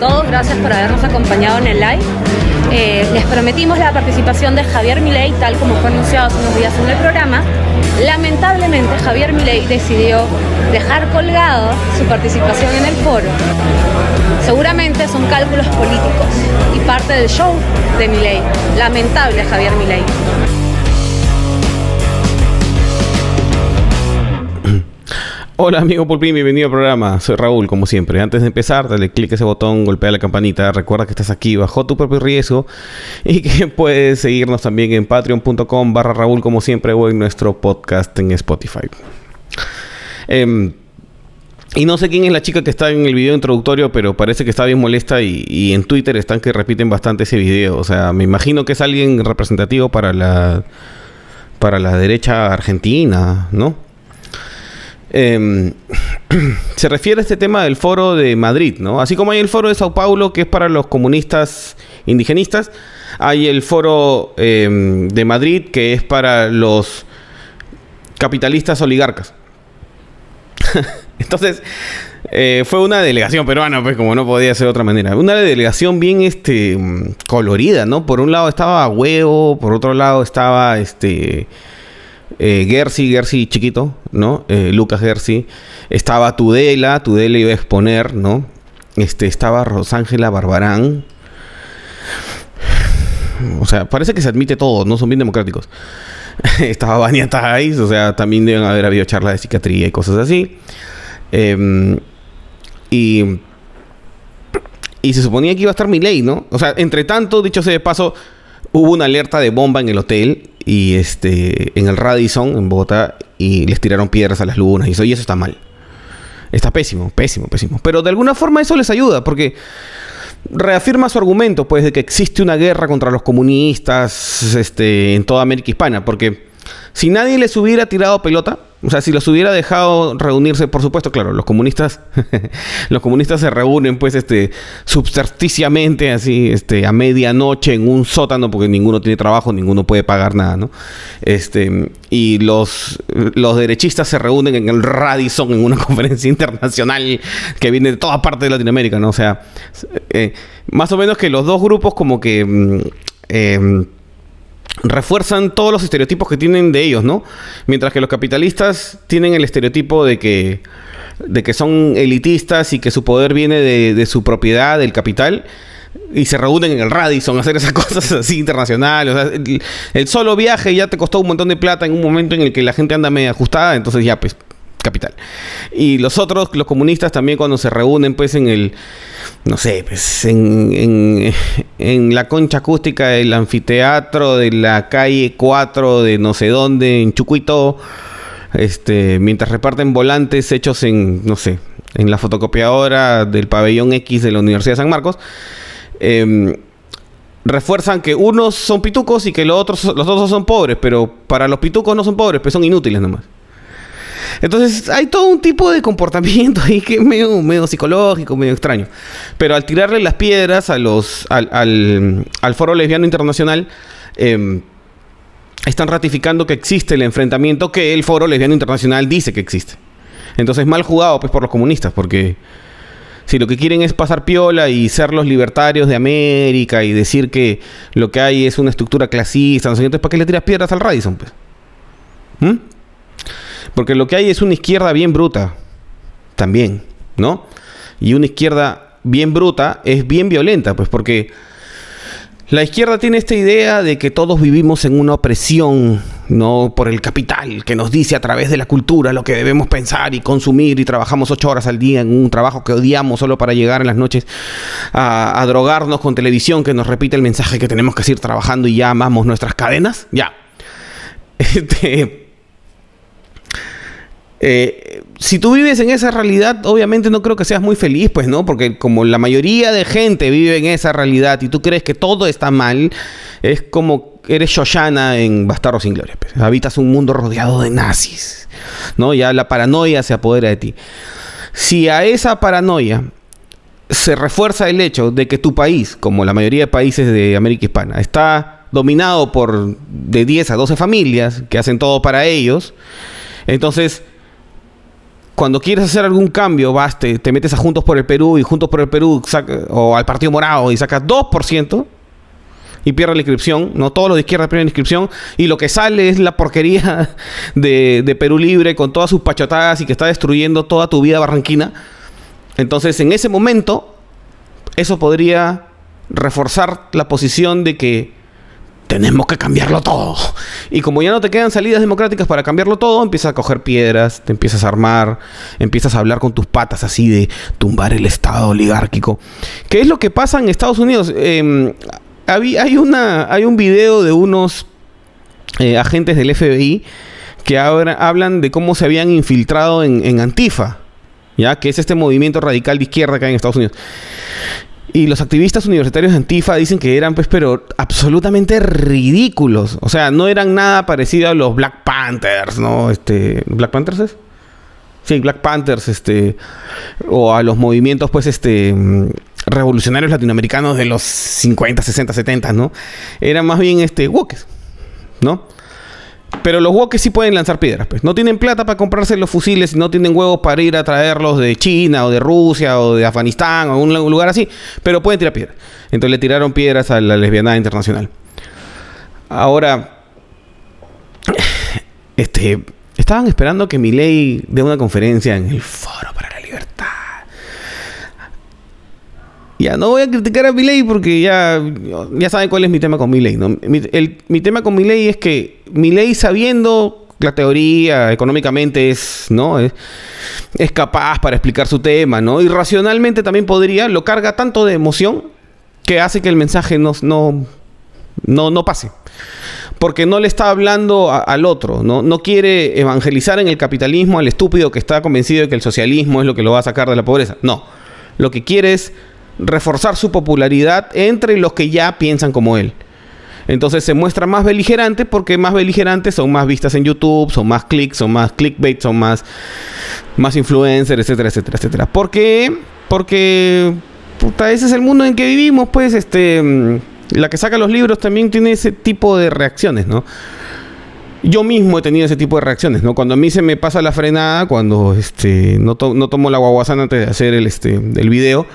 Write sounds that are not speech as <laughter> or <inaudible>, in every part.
Todos, gracias por habernos acompañado en el live. Eh, les prometimos la participación de Javier Milei, tal como fue anunciado hace unos días en el programa. Lamentablemente, Javier Milei decidió dejar colgado su participación en el foro. Seguramente son cálculos políticos y parte del show de Milei. Lamentable, Javier Milei. Hola amigo Pulpín, bienvenido al programa. Soy Raúl, como siempre. Antes de empezar, dale clic a ese botón, golpea la campanita. Recuerda que estás aquí bajo tu propio riesgo <laughs> y que puedes seguirnos también en patreon.com barra Raúl, como siempre, o en nuestro podcast en Spotify. Em, y no sé quién es la chica que está en el video introductorio, pero parece que está bien molesta y, y, en Twitter están que repiten bastante ese video. O sea, me imagino que es alguien representativo para la, para la derecha argentina, ¿no? Eh, <clears throat> se refiere a este tema del foro de Madrid, ¿no? Así como hay el foro de Sao Paulo, que es para los comunistas indigenistas, hay el foro eh, de Madrid, que es para los capitalistas oligarcas. <laughs> Entonces, eh, fue una delegación peruana, pues como no podía ser de otra manera. Una delegación bien este, colorida, ¿no? Por un lado estaba Huevo, por otro lado estaba este eh, Gersi, Gersi chiquito, ¿no? Eh, Lucas Gersi. Estaba Tudela, Tudela iba a exponer, ¿no? Este, estaba Rosángela Barbarán. O sea, parece que se admite todo, no son bien democráticos. <laughs> estaba Vania Tais, o sea, también deben haber habido charlas de psiquiatría y cosas así. Eh, y, y se suponía que iba a estar mi ley, ¿no? O sea, entre tanto, dicho sea de paso, hubo una alerta de bomba en el hotel y este en el Radisson en Bogotá y les tiraron piedras a las lunas y eso eso está mal. Está pésimo, pésimo, pésimo. Pero de alguna forma eso les ayuda porque reafirma su argumento pues de que existe una guerra contra los comunistas este en toda América Hispana, porque si nadie les hubiera tirado pelota, o sea, si los hubiera dejado reunirse, por supuesto, claro, los comunistas, <laughs> los comunistas se reúnen, pues, este, subserticiamente, así, este, a medianoche en un sótano, porque ninguno tiene trabajo, ninguno puede pagar nada, ¿no? Este, y los, los derechistas se reúnen en el Radisson, en una <laughs> conferencia internacional que viene de toda parte de Latinoamérica, ¿no? O sea, eh, más o menos que los dos grupos como que... Eh, refuerzan todos los estereotipos que tienen de ellos, ¿no? Mientras que los capitalistas tienen el estereotipo de que, de que son elitistas y que su poder viene de, su propiedad, del capital, y se reúnen en el Radisson a hacer esas <laughs> cosas así internacionales. O sea, el, el, solo viaje ya te costó un montón de plata en un momento en el que la gente anda medio ajustada, entonces ya pues capital. Y los otros, los comunistas también cuando se reúnen pues en el, no sé, pues en, en, la concha acústica del anfiteatro de la calle 4 de no sé dónde, en Chucuito, este, mientras reparten volantes hechos en, no sé, en la fotocopiadora del pabellón X de la Universidad de San Marcos, eh, refuerzan que unos son pitucos y que los otros, los otros son pobres, pero para los pitucos no son pobres, pues son inútiles nomás. Entonces hay todo un tipo de comportamiento ahí que es medio, medio psicológico, medio extraño. Pero al tirarle las piedras a los, al, al, al Foro Lesbiano Internacional, eh, están ratificando que existe el enfrentamiento que el Foro Lesbiano Internacional dice que existe. Entonces mal jugado pues por los comunistas, porque si lo que quieren es pasar piola y ser los libertarios de América y decir que lo que hay es una estructura clasista, no entonces ¿para qué le tiras piedras al Radisson? Pues? ¿Mm? Porque lo que hay es una izquierda bien bruta, también, ¿no? Y una izquierda bien bruta es bien violenta, pues porque la izquierda tiene esta idea de que todos vivimos en una opresión, no por el capital, que nos dice a través de la cultura lo que debemos pensar y consumir y trabajamos ocho horas al día en un trabajo que odiamos solo para llegar en las noches a, drogarnos con televisión que nos repite el mensaje que tenemos que seguir trabajando y ya amamos nuestras cadenas. Ya. <laughs> Este, eh, si tú vives en esa realidad, obviamente no creo que seas muy feliz, pues, ¿no? Porque como la mayoría de gente vive en esa realidad y tú crees que todo está mal, es como eres Shoshana en Bastardo sin Gloria. Pues. Habitas un mundo rodeado de nazis, ¿no? Ya la paranoia se apodera de ti. Si a esa paranoia se refuerza el hecho de que tu país, como la mayoría de países de América Hispana, está dominado por de 10 a 12 familias que hacen todo para ellos, entonces cuando quieres hacer algún cambio, vas, te, te metes a Juntos por el Perú y Juntos por el Perú saca- o al Partido Morado y sacas 2% y pierde la inscripción, no todos los de izquierda pierden la inscripción y lo que sale es la porquería <laughs> de, de Perú Libre con todas sus pachotadas y que está destruyendo toda tu vida barranquina. Entonces, en ese momento, eso podría reforzar la posición de que tenemos que cambiarlo todo. Y como ya no te quedan salidas democráticas para cambiarlo todo, empiezas a coger piedras, te empiezas a armar, empiezas a hablar con tus patas así de tumbar el Estado oligárquico. ¿Qué es lo que pasa en Estados Unidos? Habí- hay, una, hay un video de unos eh, agentes del FBI que habla- hablan de cómo se habían infiltrado en Antifa, ¿ya? que es este movimiento radical de izquierda que hay en Estados Unidos. Y los activistas universitarios de Antifa dicen que eran, pues, pero absolutamente ridículos. O sea, no eran nada parecido a los Black Panthers, ¿no? Este, ¿Black Panthers es? Sí, Black Panthers, este, o a los movimientos, pues, este, revolucionarios latinoamericanos de los 50, 60, 70, ¿no? Eran más bien, este, wokes, ¿no? Pero los wokes sí pueden lanzar piedras, pues. No tienen plata para comprarse los fusiles y no tienen huevos para ir a traerlos de China o de Rusia o de Afganistán o algún lugar así, pero pueden tirar piedras. Entonces le tiraron piedras a la lesbianada internacional. Ahora, <sighs> este, estaban esperando que Milei dé una conferencia en el Foro para la Libertad. Ya, no voy a criticar a Milei porque ya, ya saben cuál es mi tema con Milei, ¿no? Mi, el- mi tema con Milei es que Milei sabiendo la teoría económicamente es, ¿no? Es, es capaz para explicar su tema, ¿no? Y racionalmente también podría, lo carga tanto de emoción que hace que el mensaje no, no, no, no pase. Porque no le está hablando al otro, ¿no? no quiere evangelizar en el capitalismo al estúpido que está convencido de que el socialismo es lo que lo va a sacar de la pobreza. No, lo que quiere es reforzar su popularidad entre los que ya piensan como él. Entonces se muestra más beligerante porque más beligerantes son más vistas en YouTube, son más clics, son más clickbait, son más, más influencers, etcétera, etcétera, etcétera. ¿Por qué? Porque puta, ese es el mundo en que vivimos, pues, este, mm, la que saca los libros también tiene ese tipo de reacciones, ¿no? Yo mismo he tenido ese tipo de reacciones, ¿no? Cuando a mí se me pasa la frenada, cuando este, no, to- no tomo la guaguasana antes de hacer el, este, el video,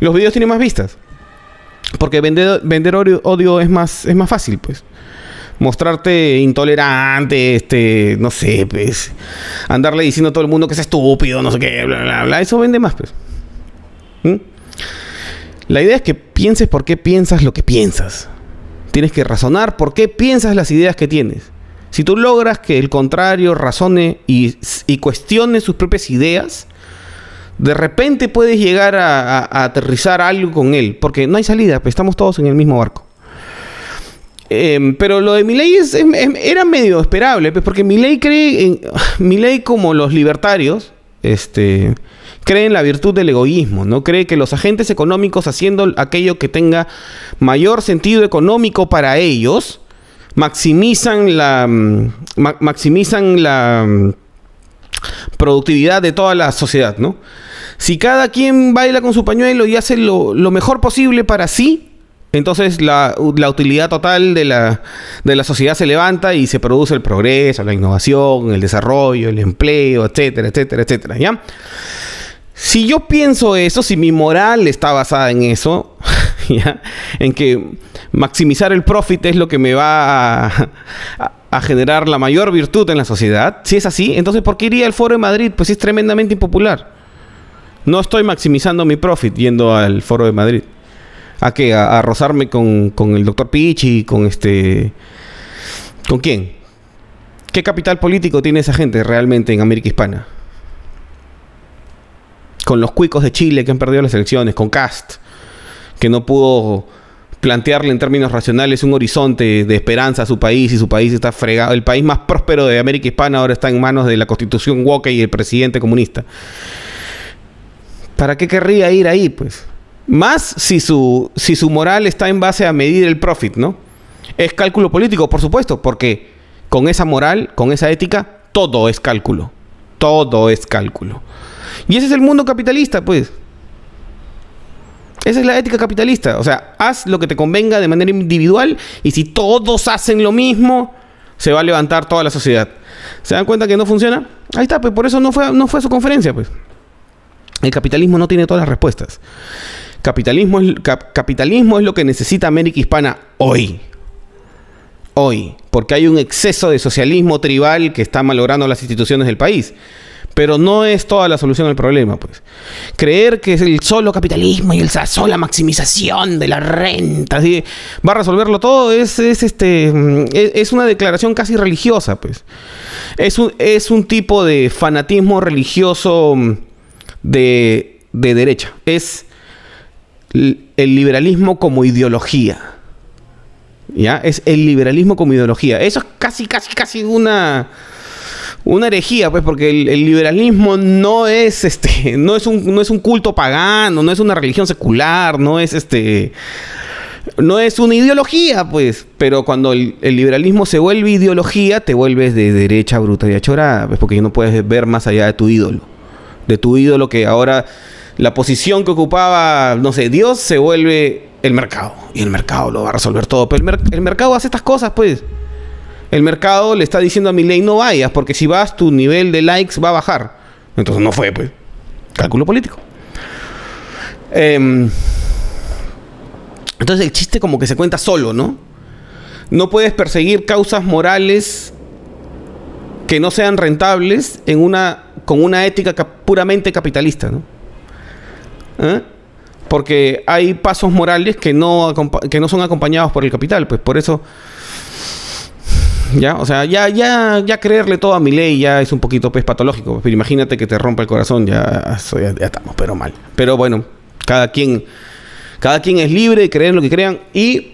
los videos tienen más vistas. Porque vender, vender odio, es, más, es más fácil, pues. Mostrarte intolerante, este, no sé, pues. Andarle diciendo a todo el mundo que es estúpido, no sé qué, bla, bla, bla. Eso vende más, pues. ¿Mm? La idea es que pienses por qué piensas lo que piensas. Tienes que razonar por qué piensas las ideas que tienes. Si tú logras que el contrario razone y, y cuestione sus propias ideas, de repente puedes llegar a, aterrizar algo con él, porque no hay salida, pues estamos todos en el mismo barco. Em, pero lo de Milei es, es- era medio esperable, pues, porque Milei cree en <sighs> Milei como los libertarios, este, cree en la virtud del egoísmo, no cree que los agentes económicos haciendo aquello que tenga mayor sentido económico para ellos maximizan la mm, ma- maximizan la mm, productividad de toda la sociedad, ¿no? Si cada quien baila con su pañuelo y hace lo, lo mejor posible para sí, entonces la, la utilidad total de la, de la sociedad se levanta y se produce el progreso, la innovación, el desarrollo, el empleo, etcétera, etcétera, etcétera, ¿ya? Si yo pienso eso, si mi moral está basada en eso, <laughs> ¿ya? en que maximizar el profit es lo que me va a, a generar la mayor virtud en la sociedad, si es así, entonces ¿por qué iría al Foro de Madrid? Pues es tremendamente impopular. No estoy maximizando mi profit yendo al Foro de Madrid. ¿A qué? A, rozarme con, con el doctor Pichi, con este... ¿Con quién? ¿Qué capital político tiene esa gente realmente en América Hispana? Con los cuicos de Chile que han perdido las elecciones, con Cast, que no pudo plantearle en términos racionales un horizonte de esperanza a su país y su país está fregado. El país más próspero de América Hispana ahora está en manos de la constitución woke y el presidente comunista. ¿Para qué querría ir ahí, pues? Más si su, si su moral está en base a medir el profit, ¿no? Es cálculo político, por supuesto, porque con esa moral, con esa ética, todo es cálculo. Todo es cálculo. Y ese es el mundo capitalista, pues. Esa es la ética capitalista. O sea, haz lo que te convenga de manera individual y si todos hacen lo mismo, se va a levantar toda la sociedad. ¿Se dan cuenta que no funciona? Ahí está, pues por eso no fue, no fue su conferencia, pues. El capitalismo no tiene todas las respuestas. Capitalismo es, capitalismo es lo que necesita América Hispana hoy. Hoy. Porque hay un exceso de socialismo tribal que está malogrando las instituciones del país. Pero no es toda la solución al problema, pues. Creer que es el solo capitalismo y el sola maximización de la renta va a resolverlo todo es, este es, una declaración casi religiosa, pues. Es un, es un tipo de fanatismo religioso de, de derecha. Es el liberalismo como ideología. ¿Ya? Es el liberalismo como ideología. Eso es casi, casi, casi una, una herejía, pues, porque el, liberalismo no es este, <laughs> no es un, no es un culto pagano, no es una religión secular, no es este. No es una ideología, pues. Pero cuando el, liberalismo se vuelve ideología, te vuelves de derecha, bruta y achorada, pues, porque no puedes ver más allá de tu ídolo. De tu ídolo que ahora la posición que ocupaba, no sé, Dios se vuelve el mercado. Y el mercado lo va a resolver todo. Pero el, el mercado hace estas cosas, pues. El mercado le está diciendo a mi ley no vayas, porque si vas, tu nivel de likes va a bajar. Entonces no fue, pues. Cálculo político. Em, entonces el chiste como que se cuenta solo, ¿no? No puedes perseguir causas morales que no sean rentables en una, con una ética puramente capitalista, ¿no? ¿Eh? Porque hay pasos morales que no, que no son acompañados por el capital. Pues por eso. Ya, o sea, ya, ya, ya creerle todo a mi ley ya es un poquito pues, patológico. Pero imagínate que te rompa el corazón, ya, ya, estamos, pero mal. Pero bueno, cada quien, cada quien es libre de creer lo que crean. Y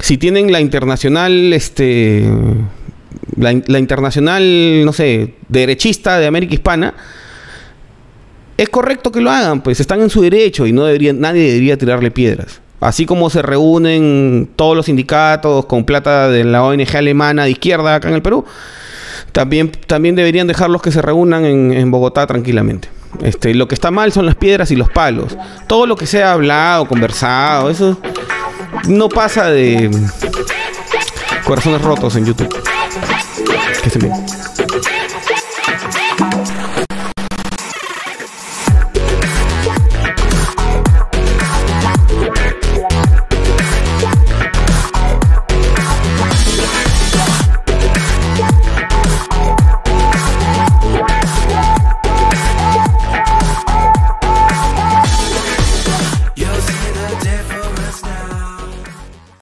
si tienen la internacional, este, la, la internacional, no sé, derechista de América Hispana es correcto que lo hagan, pues están en su derecho y no deberían, nadie debería tirarle piedras. Así como se reúnen todos los sindicatos con plata de la ONG alemana de izquierda acá en el Perú, también, también deberían dejarlos que se reúnan en, Bogotá tranquilamente. Este, lo que está mal son las piedras y los palos. Todo lo que sea hablado, conversado, eso no pasa de corazones rotos en YouTube. Que se